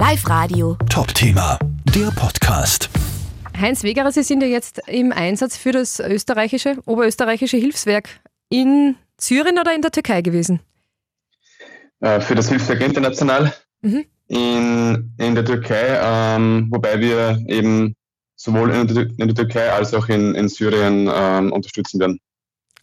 Live Radio. Top-Thema, der Podcast. Heinz Wegerer, Sie sind ja jetzt im Einsatz für das österreichische, oberösterreichische Hilfswerk in Syrien oder in der Türkei gewesen? Äh, für das Hilfswerk International mhm. in, in der Türkei, ähm, wobei wir eben sowohl in der, in der Türkei als auch in, in Syrien ähm, unterstützen werden.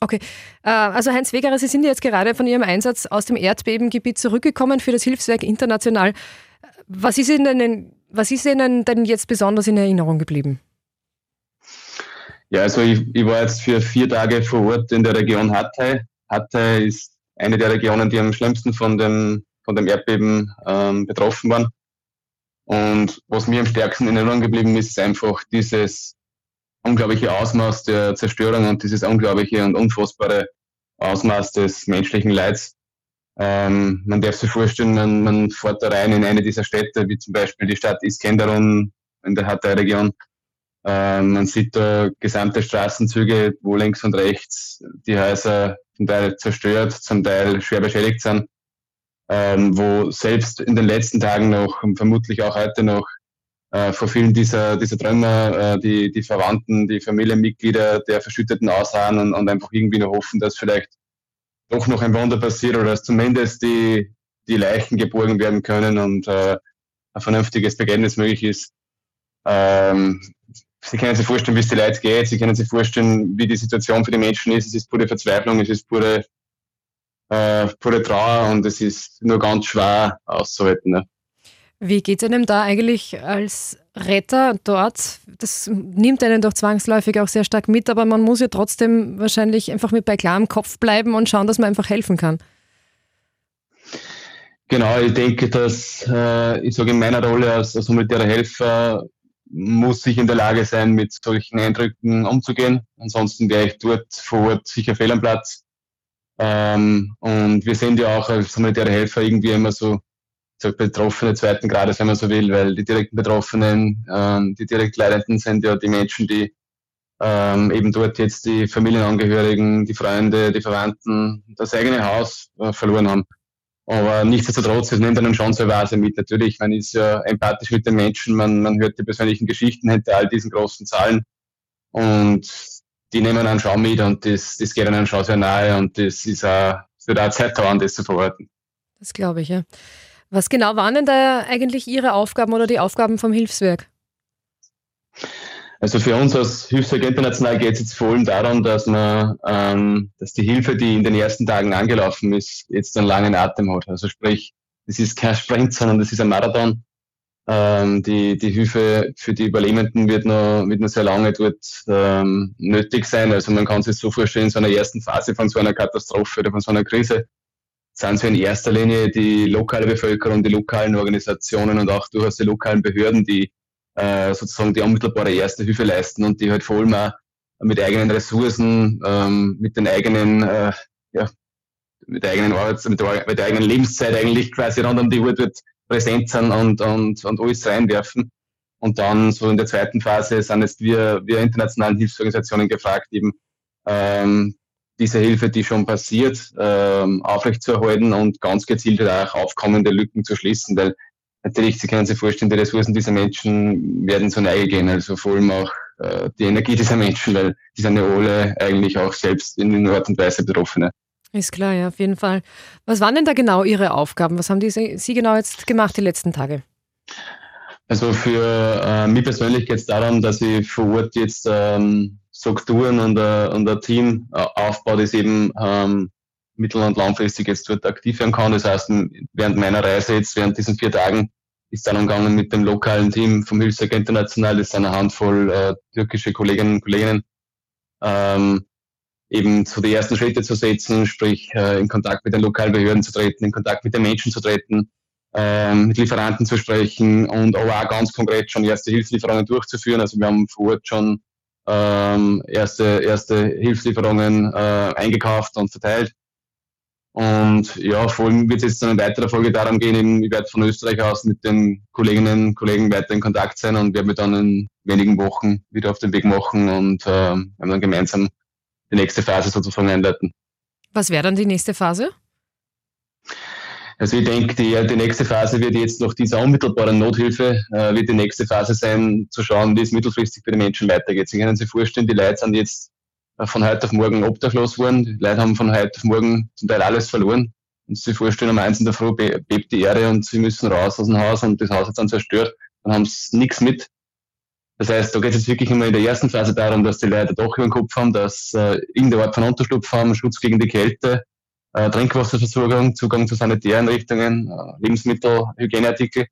Okay, äh, also Heinz Wegerer, Sie sind jetzt gerade von Ihrem Einsatz aus dem Erdbebengebiet zurückgekommen für das Hilfswerk International. Was ist Ihnen denn, was ist Ihnen denn jetzt besonders in Erinnerung geblieben? Ja, also ich, ich war jetzt für vier Tage vor Ort in der Region Hatay. Hatay ist eine der Regionen, die am schlimmsten von dem, von dem Erdbeben ähm, betroffen waren. Und was mir am stärksten in Erinnerung geblieben ist, ist einfach dieses unglaubliche Ausmaß der Zerstörung und dieses unglaubliche und unfassbare Ausmaß des menschlichen Leids. Ähm, man darf sich vorstellen, man, man fährt da rein in eine dieser Städte, wie zum Beispiel die Stadt Iskenderun in der Hatay-Region. Ähm, man sieht da gesamte Straßenzüge, wo links und rechts die Häuser zum Teil zerstört, zum Teil schwer beschädigt sind, ähm, wo selbst in den letzten Tagen noch und vermutlich auch heute noch äh, vor vielen dieser, dieser Trümmer äh, die, die Verwandten, die Familienmitglieder der Verschütteten ausharren und, und einfach irgendwie noch hoffen, dass vielleicht doch noch ein Wunder passiert oder dass zumindest die, die Leichen geborgen werden können und äh, ein vernünftiges Begräbnis möglich ist. Ähm, Sie können sich vorstellen, wie es die Leute geht. Sie können sich vorstellen, wie die Situation für die Menschen ist. Es ist pure Verzweiflung, es ist pure, äh, pure Trauer und es ist nur ganz schwer auszuhalten. Ne? Wie geht es einem da eigentlich als Retter dort? Das nimmt einen doch zwangsläufig auch sehr stark mit, aber man muss ja trotzdem wahrscheinlich einfach mit bei klarem Kopf bleiben und schauen, dass man einfach helfen kann. Genau, ich denke, dass äh, ich sage in meiner Rolle als, als humanitärer Helfer muss ich in der Lage sein, mit solchen Eindrücken umzugehen. Ansonsten wäre ich dort vor Ort sicher fehl am Platz. Ähm, und wir sind ja auch als humanitäre Helfer irgendwie immer so sag, Betroffene zweiten Grades, wenn man so will, weil die direkten Betroffenen, ähm, die direkt Leidenden sind ja die Menschen, die ähm, eben dort jetzt die Familienangehörigen, die Freunde, die Verwandten, das eigene Haus äh, verloren haben. Aber nichtsdestotrotz, es nimmt einen schon so Weise mit. Natürlich, man ist ja empathisch mit den Menschen, man, man hört die persönlichen Geschichten hinter all diesen großen Zahlen und die nehmen einen schon mit und das, das geht einen schon sehr nahe und das ist auch, es wird auch Zeit dauern, das zu verarbeiten. Das glaube ich, ja. Was genau waren denn da eigentlich Ihre Aufgaben oder die Aufgaben vom Hilfswerk? Also für uns als Hilfswerk International geht es jetzt vor allem darum, dass man, ähm, dass die Hilfe, die in den ersten Tagen angelaufen ist, jetzt einen langen Atem hat. Also sprich, es ist kein Sprint, sondern es ist ein Marathon. Ähm, die, die Hilfe für die Überlebenden wird noch, wird noch sehr lange dort ähm, nötig sein. Also man kann sich so vorstellen, in so einer ersten Phase von so einer Katastrophe oder von so einer Krise sind so in erster Linie die lokale Bevölkerung, die lokalen Organisationen und auch durchaus die lokalen Behörden, die äh, sozusagen die unmittelbare erste Hilfe leisten und die halt vor allem auch mit eigenen Ressourcen, ähm, mit den eigenen, äh, ja, mit der eigenen Arbeits-, mit der, mit der eigenen Lebenszeit eigentlich quasi rund um die Uhr dort präsent sind und, und, und alles reinwerfen. Und dann so in der zweiten Phase sind jetzt wir, wir internationalen Hilfsorganisationen gefragt, eben ähm, diese Hilfe, die schon passiert, ähm, aufrechtzuerhalten und ganz gezielt auch aufkommende Lücken zu schließen, weil natürlich, Sie können sich vorstellen, die Ressourcen dieser Menschen werden so Neige gehen, also vor allem auch äh, die Energie dieser Menschen, weil die sind ja alle eigentlich auch selbst in einer Art und Weise Betroffene. Ist klar, ja, auf jeden Fall. Was waren denn da genau Ihre Aufgaben? Was haben die, Sie genau jetzt gemacht die letzten Tage? Also für äh, mich persönlich geht es darum, dass ich vor Ort jetzt ähm, Strukturen und, äh, und ein Team äh, das eben ähm, mittel- und langfristig jetzt dort aktiv werden kann. Das heißt, während meiner Reise jetzt, während diesen vier Tagen, ist dann umgegangen mit dem lokalen Team vom Hilfswerk International, das sind eine Handvoll äh, türkische Kolleginnen und Kollegen, ähm, eben so die ersten Schritte zu setzen, sprich äh, in Kontakt mit den lokalen Behörden zu treten, in Kontakt mit den Menschen zu treten, ähm, mit Lieferanten zu sprechen und aber auch ganz konkret schon erste Hilfslieferungen durchzuführen. Also wir haben vor Ort schon ähm, erste, erste Hilfslieferungen äh, eingekauft und verteilt. Und ja, allem wird jetzt in weiterer Folge darum gehen, eben, ich werde von Österreich aus mit den Kolleginnen und Kollegen weiter in Kontakt sein und werde mich dann in wenigen Wochen wieder auf den Weg machen und äh, dann gemeinsam die nächste Phase sozusagen einleiten. Was wäre dann die nächste Phase? Also ich denke, die, die nächste Phase wird jetzt nach dieser unmittelbaren Nothilfe, äh, wird die nächste Phase sein, zu schauen, wie es mittelfristig für die Menschen weitergeht. Sie können sich vorstellen, die Leute sind jetzt äh, von heute auf morgen obdachlos geworden. Die Leute haben von heute auf morgen zum Teil alles verloren. Und sie vorstellen, am 1. der Früh bebt die Erde und sie müssen raus aus dem Haus und das Haus ist dann zerstört. Dann haben sie nichts mit. Das heißt, da geht es jetzt wirklich immer in der ersten Phase darum, dass die Leute doch über den Kopf haben, dass äh, irgendeine Art von Unterschlupf haben, Schutz gegen die Kälte, äh, Trinkwasserversorgung, Zugang zu Sanitäreinrichtungen, äh, Lebensmittel, Hygieneartikel.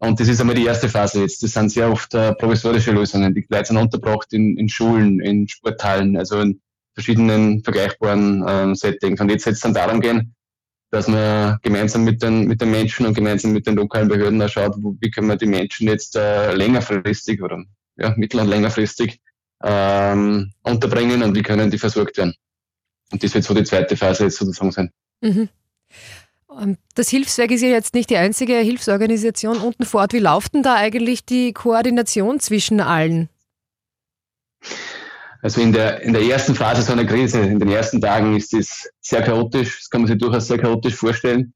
Und das ist einmal die erste Phase jetzt. Das sind sehr oft äh, provisorische Lösungen. Die Leute sind untergebracht in, in Schulen, in Sporthallen, also in verschiedenen vergleichbaren ähm, Settings. Und jetzt soll es dann darum gehen, dass man gemeinsam mit den, mit den Menschen und gemeinsam mit den lokalen Behörden auch schaut, wo, wie können wir die Menschen jetzt äh, längerfristig oder ja, mittel- und längerfristig ähm, unterbringen und wie können die versorgt werden. Und das wird so die zweite Phase jetzt sozusagen sein. Mhm. Ähm, das Hilfswerk ist ja jetzt nicht die einzige Hilfsorganisation unten vor Ort. Wie läuft denn da eigentlich die Koordination zwischen allen? Also in der, in der ersten Phase so einer Krise, in den ersten Tagen ist es sehr chaotisch, das kann man sich durchaus sehr chaotisch vorstellen.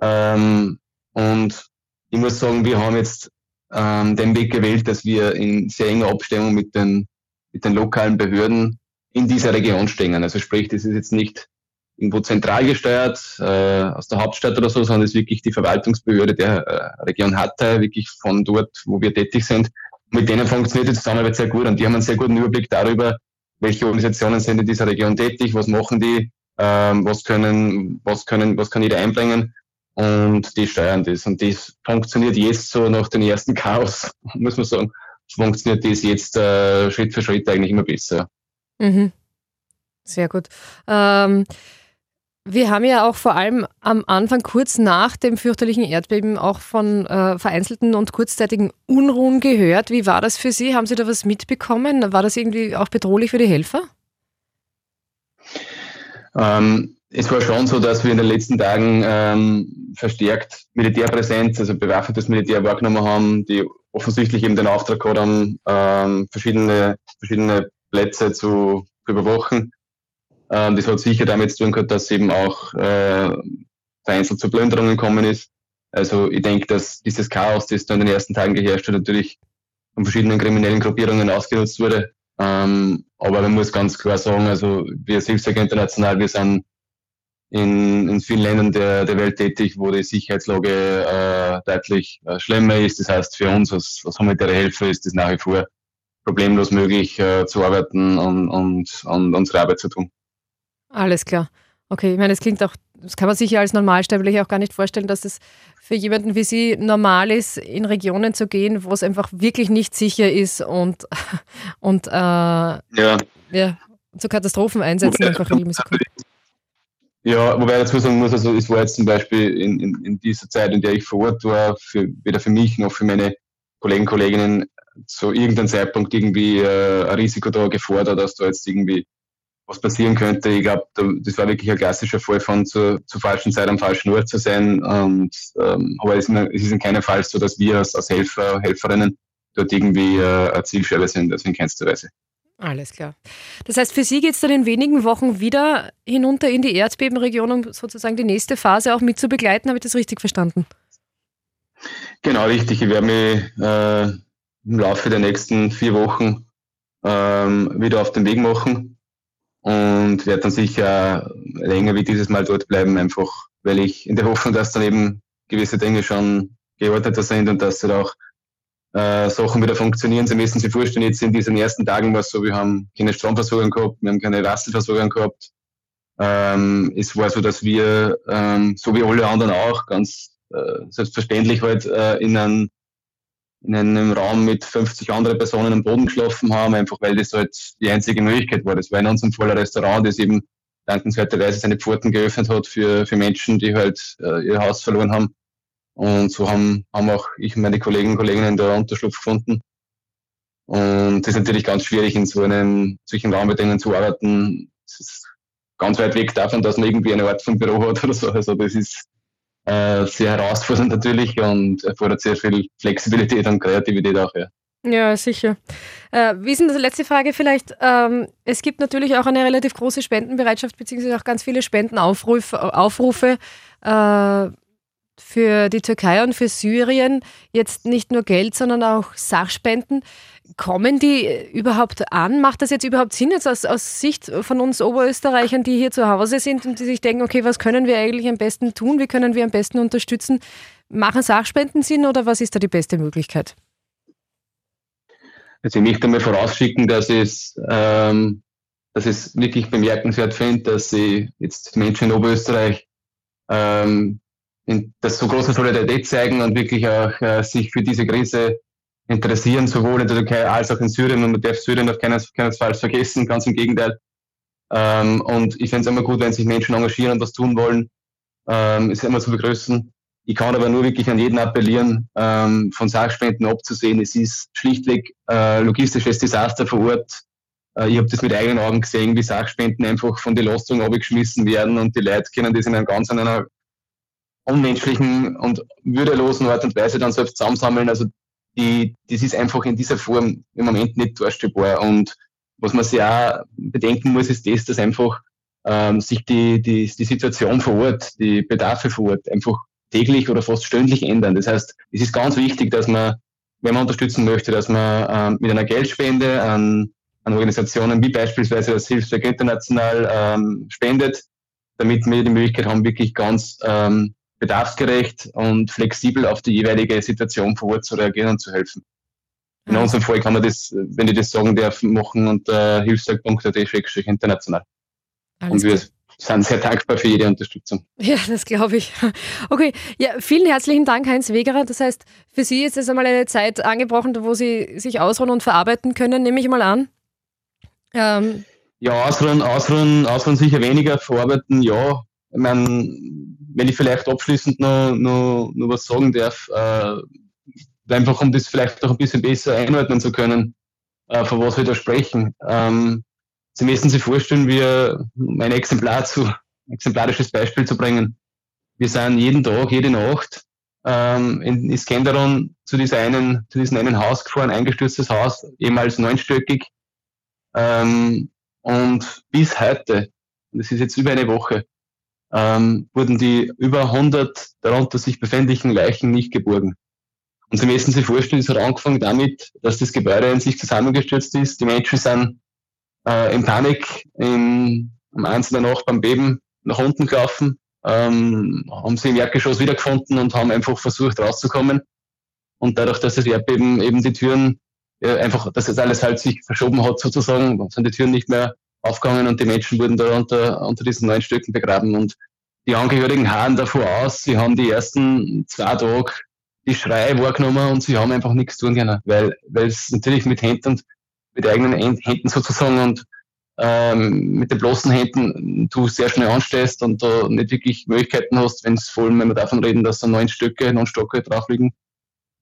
Ähm, und ich muss sagen, wir haben jetzt ähm, den Weg gewählt, dass wir in sehr enger Abstimmung mit den, mit den lokalen Behörden in dieser Region stehen. Also sprich, das ist jetzt nicht irgendwo zentral gesteuert äh, aus der Hauptstadt oder so, sondern es ist wirklich die Verwaltungsbehörde der äh, Region Hatay, wirklich von dort, wo wir tätig sind mit denen funktioniert die Zusammenarbeit sehr gut und die haben einen sehr guten Überblick darüber, welche Organisationen sind in dieser Region tätig, was machen die, ähm, was können, was können, was kann jeder einbringen und die steuern das. Und das funktioniert jetzt so nach dem ersten Chaos, muss man sagen, funktioniert das jetzt äh, Schritt für Schritt eigentlich immer besser. Mhm. Sehr gut. Ähm, wir haben ja auch vor allem am Anfang kurz nach dem fürchterlichen Erdbeben auch von äh, vereinzelten und kurzzeitigen Unruhen gehört. Wie war das für Sie? Haben Sie da was mitbekommen? War das irgendwie auch bedrohlich für die Helfer? Ähm, es war schon so, dass wir in den letzten Tagen ähm, verstärkt Militärpräsenz, also bewaffnetes Militär wahrgenommen haben, die offensichtlich eben den Auftrag haben, ähm, verschiedene, verschiedene Plätze zu überwachen. Ähm, das hat sicher damit zu tun gehabt, dass eben auch äh, vereinzelt zu Plünderungen gekommen ist. Also ich denke, dass dieses Chaos, das da in den ersten Tagen geherrscht hat, natürlich von verschiedenen kriminellen Gruppierungen ausgenutzt wurde. Ähm, aber man muss ganz klar sagen, also wir als Hilfswerk International, wir sind in, in vielen Ländern der, der Welt tätig, wo die Sicherheitslage äh, deutlich äh, schlimmer ist. Das heißt, für uns als, als humanitäre Helfer ist es nach wie vor problemlos möglich äh, zu arbeiten und, und, und unsere Arbeit zu tun. Alles klar. Okay, ich meine, es klingt auch, das kann man sich ja als Normalsterblich auch gar nicht vorstellen, dass es für jemanden wie Sie normal ist, in Regionen zu gehen, wo es einfach wirklich nicht sicher ist und, und äh, ja. ja, zu Katastrophen einsetzen einfach regelmäßig Ja, wobei ich dazu sagen muss, also es war jetzt zum Beispiel in, in, in dieser Zeit, in der ich vor Ort war, für, weder für mich noch für meine Kollegen, Kolleginnen zu irgendeinem Zeitpunkt irgendwie äh, ein Risiko da gefordert, dass da jetzt irgendwie was passieren könnte. Ich glaube, das war wirklich ein klassischer Fall von zur, zur falschen Zeit am falschen Ort zu sein. Und, ähm, aber es ist in keinem Fall so, dass wir als, als Helfer, Helferinnen dort irgendwie äh, eine Zielscheibe sind, also in keinster Weise. Alles klar. Das heißt, für Sie geht es dann in wenigen Wochen wieder hinunter in die Erdbebenregion, um sozusagen die nächste Phase auch mit zu begleiten. Habe ich das richtig verstanden? Genau, richtig. Ich werde mich äh, im Laufe der nächsten vier Wochen ähm, wieder auf den Weg machen und werde dann sicher länger wie dieses Mal dort bleiben, einfach weil ich in der Hoffnung, dass dann eben gewisse Dinge schon geordneter sind und dass dann auch äh, Sachen wieder funktionieren. Sie müssen sich vorstellen, jetzt in diesen ersten Tagen war es so, wir haben keine Stromversorgung gehabt, wir haben keine Wasserversorgung gehabt. Ähm, es war so, dass wir, ähm, so wie alle anderen auch, ganz äh, selbstverständlich halt äh, in einem in einem Raum mit 50 anderen Personen am Boden geschlafen haben, einfach weil das halt die einzige Möglichkeit war. Das war in unserem Fall Restaurant, das eben dankenswerterweise seine Pforten geöffnet hat für, für Menschen, die halt äh, ihr Haus verloren haben. Und so haben, haben auch ich und meine Kollegen und Kolleginnen da Unterschlupf gefunden. Und das ist natürlich ganz schwierig, in so einem, solchen Rahmenbedingungen zu arbeiten. Es ist ganz weit weg davon, dass man irgendwie eine Art von Büro hat oder so. Also das ist äh, sehr herausfordernd natürlich und erfordert sehr viel Flexibilität und Kreativität auch. Ja. Ja, sicher. Äh, wie ist denn das letzte Frage vielleicht? Ähm, es gibt natürlich auch eine relativ große Spendenbereitschaft, beziehungsweise auch ganz viele Spendenaufrufe. Aufrufe. Äh, für die Türkei und für Syrien jetzt nicht nur Geld, sondern auch Sachspenden. Kommen die überhaupt an? Macht das jetzt überhaupt Sinn, jetzt aus, aus Sicht von uns Oberösterreichern, die hier zu Hause sind und die sich denken, okay, was können wir eigentlich am besten tun? Wie können wir am besten unterstützen? Machen Sachspenden Sinn oder was ist da die beste Möglichkeit? Also ich möchte einmal vorausschicken, dass es, ähm, dass es wirklich bemerkenswert finde, dass sie jetzt Menschen in Oberösterreich ähm, in, das so große Solidarität zeigen und wirklich auch äh, sich für diese Krise interessieren, sowohl in der Türkei als auch in Syrien. Und man darf Syrien auf keinen, Fall vergessen, ganz im Gegenteil. Ähm, und ich finde es immer gut, wenn sich Menschen engagieren und was tun wollen, ähm, ist immer zu begrüßen. Ich kann aber nur wirklich an jeden appellieren, ähm, von Sachspenden abzusehen. Es ist schlichtweg äh, logistisches Desaster vor Ort. Äh, ich habe das mit eigenen Augen gesehen, wie Sachspenden einfach von der Lastung abgeschmissen werden und die Leute können das in einem ganz einer unmenschlichen und würdelosen Art und Weise dann selbst zusammensammeln. Also die, das ist einfach in dieser Form im Moment nicht darstellbar. Und was man sich auch bedenken muss, ist das, dass einfach ähm, sich die, die, die Situation vor Ort, die Bedarfe vor Ort einfach täglich oder fast stündlich ändern. Das heißt, es ist ganz wichtig, dass man, wenn man unterstützen möchte, dass man ähm, mit einer Geldspende an, an Organisationen wie beispielsweise das Hilfswerk International ähm, spendet, damit wir die Möglichkeit haben, wirklich ganz ähm, bedarfsgerecht und flexibel auf die jeweilige Situation vor Ort zu reagieren und zu helfen. In unserem Fall kann man das, wenn ich das sagen darf, machen unter hilfswerk.at-international. Und wir sind sehr dankbar für jede Unterstützung. Ja, das glaube ich. Okay, ja, vielen herzlichen Dank, Heinz Wegerer. Das heißt, für Sie ist jetzt einmal eine Zeit angebrochen, wo Sie sich ausruhen und verarbeiten können, nehme ich mal an. Ähm. Ja, ausruhen, ausruhen, ausruhen sicher weniger, verarbeiten, ja. Ich meine, wenn ich vielleicht abschließend noch, noch, noch was sagen darf, äh, einfach um das vielleicht auch ein bisschen besser einordnen zu können, äh, von was wir da sprechen. Ähm, Sie müssen sich vorstellen, wir, um ein Exemplar zu, exemplarisches Beispiel zu bringen. Wir sind jeden Tag, jede Nacht ähm, in Iskenderun zu, dieser einen, zu diesem einen Haus gefahren, eingestürztes Haus, ehemals neunstöckig. Ähm, und bis heute, das ist jetzt über eine Woche, ähm, wurden die über 100 darunter sich befindlichen Leichen nicht geborgen. Und Sie müssen sich vorstellen, es hat angefangen damit, dass das Gebäude in sich zusammengestürzt ist. Die Menschen sind äh, in Panik in, am 1 der Nacht beim Beben nach unten gelaufen, ähm, haben sie im Erdgeschoss wiedergefunden und haben einfach versucht rauszukommen. Und dadurch, dass das Erdbeben eben die Türen ja, einfach, dass das alles halt sich verschoben hat sozusagen, sind die Türen nicht mehr aufgegangen und die Menschen wurden da unter, unter diesen neun Stücken begraben. Und die Angehörigen harren davor aus. Sie haben die ersten zwei Tage die Schreie wahrgenommen und sie haben einfach nichts tun können, weil, weil es natürlich mit Händen und mit eigenen Händen sozusagen und ähm, mit den bloßen Händen du sehr schnell anstehst und da nicht wirklich Möglichkeiten hast, wenn es vor allem, wenn wir davon reden, dass da neun Stücke, neun Stocke drauf liegen.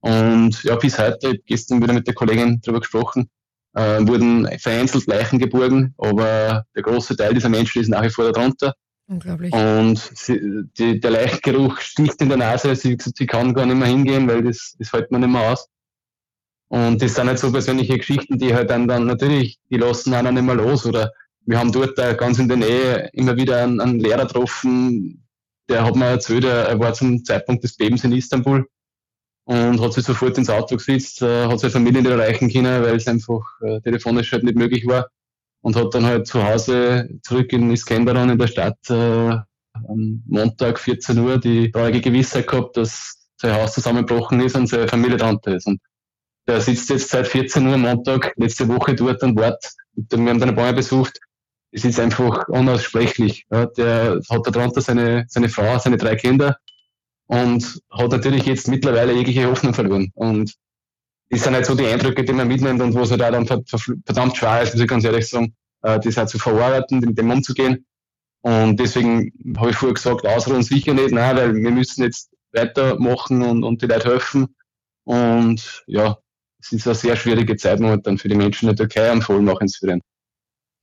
Und ja, bis heute, gestern wieder mit der Kollegin darüber gesprochen, äh, wurden vereinzelt Leichen geborgen, aber der große Teil dieser Menschen ist nach wie vor darunter. Unglaublich. Und sie, die, der Leichengeruch sticht in der Nase. Sie, sie kann gar nicht mehr hingehen, weil das, das hält man nicht mehr aus. Und das sind halt so persönliche Geschichten, die halt dann, dann natürlich, die lassen einen nicht mehr los. Oder wir haben dort ganz in der Nähe immer wieder einen, einen Lehrer getroffen, der hat mir erzählt, er war zum Zeitpunkt des Bebens in Istanbul und hat sich sofort ins Auto gesetzt, äh, hat seine Familie nicht erreichen können, weil es einfach äh, telefonisch halt nicht möglich war und hat dann halt zu Hause zurück in Iskenderun in der Stadt äh, am Montag 14 Uhr die traurige Gewissheit gehabt, dass sein Haus zusammengebrochen ist und seine Familie drunter ist. Und der sitzt jetzt seit 14 Uhr am Montag letzte Woche dort und wartet. Wir haben dann ein paar Mal besucht. Es ist einfach unaussprechlich. Ja, der hat da drunter seine, seine Frau, seine drei Kinder und hat natürlich jetzt mittlerweile jegliche Hoffnung verloren. Und das sind halt so die Eindrücke, die man mitnimmt und wo es halt auch dann verdammt schwer ist, muss ich ganz ehrlich sagen, äh, das halt zu verarbeiten, mit dem umzugehen. Und deswegen habe ich vorher gesagt, ausruhen sicher nicht, nein, weil wir müssen jetzt weitermachen und, und die Leute helfen. Und ja, es ist eine sehr schwierige Zeit momentan für die Menschen in der Türkei und vor allem auch in Syrien.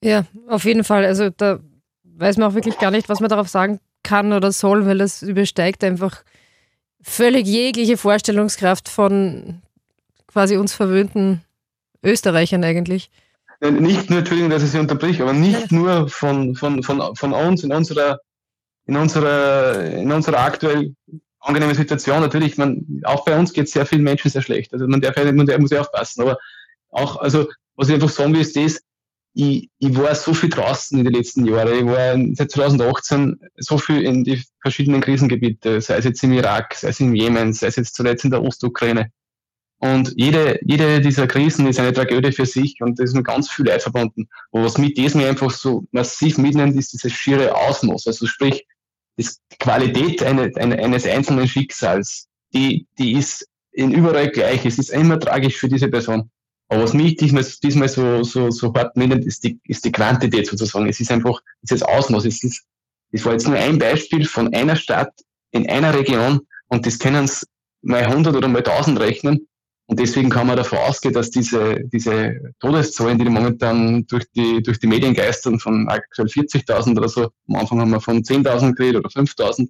Ja, auf jeden Fall. Also da weiß man auch wirklich gar nicht, was man darauf sagen kann oder soll, weil das übersteigt einfach völlig jegliche Vorstellungskraft von quasi uns verwöhnten Österreichern eigentlich. Nicht nur, Entschuldigung, dass ich Sie unterbrich, aber nicht nur von, von, von, von uns in unserer, in unserer, in unserer aktuell angenehme Situation. Natürlich, man, auch bei uns geht es sehr vielen Menschen sehr schlecht. Also man darf man muss ja aufpassen. Aber auch, also was ich einfach sagen will, ist das, ich, ich war so viel draußen in den letzten Jahren. Ich war seit 2018 so viel in die verschiedenen Krisengebiete, sei es jetzt im Irak, sei es im Jemen, sei es jetzt zuletzt in der Ostukraine. Und jede, jede dieser Krisen ist eine Tragödie für sich und da ist mit ganz viel Leid verbunden. Und was mit diesem einfach so massiv mitnimmt, ist dieses schiere Ausmaß. Also sprich, die Qualität eine, eine, eines einzelnen Schicksals, die, die ist in überall gleich. Es ist immer tragisch für diese Person. Aber was mich diesmal, diesmal so, so, so hart mitnimmt, ist die, ist die Quantität sozusagen. Es ist einfach dieses Ausmaß. Es ist, das war jetzt nur ein Beispiel von einer Stadt in einer Region und das können es mal 100 oder mal 1000 rechnen. Und deswegen kann man davon ausgehen, dass diese, diese Todeszahlen, die momentan durch die, durch die Medien geistern, von aktuell 40.000 oder so, am Anfang haben wir von 10.000 geredet oder 5.000,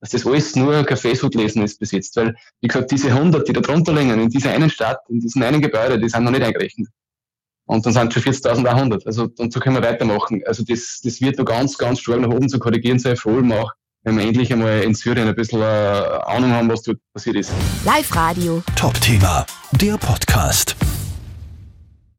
dass das alles nur ein Kaffeesudlesen ist bis jetzt. Weil, wie gesagt, diese 100, die da drunter liegen, in dieser einen Stadt, in diesem einen Gebäude, die sind noch nicht eingerechnet. Und dann sind schon 40.100. Also, und so können wir weitermachen. Also, das, das wird noch ganz, ganz stark nach oben zu korrigieren sein, vor allem auch, wenn wir endlich einmal in Syrien ein bisschen äh, Ahnung haben, was dort passiert ist. Live Radio. Top Thema, der Podcast.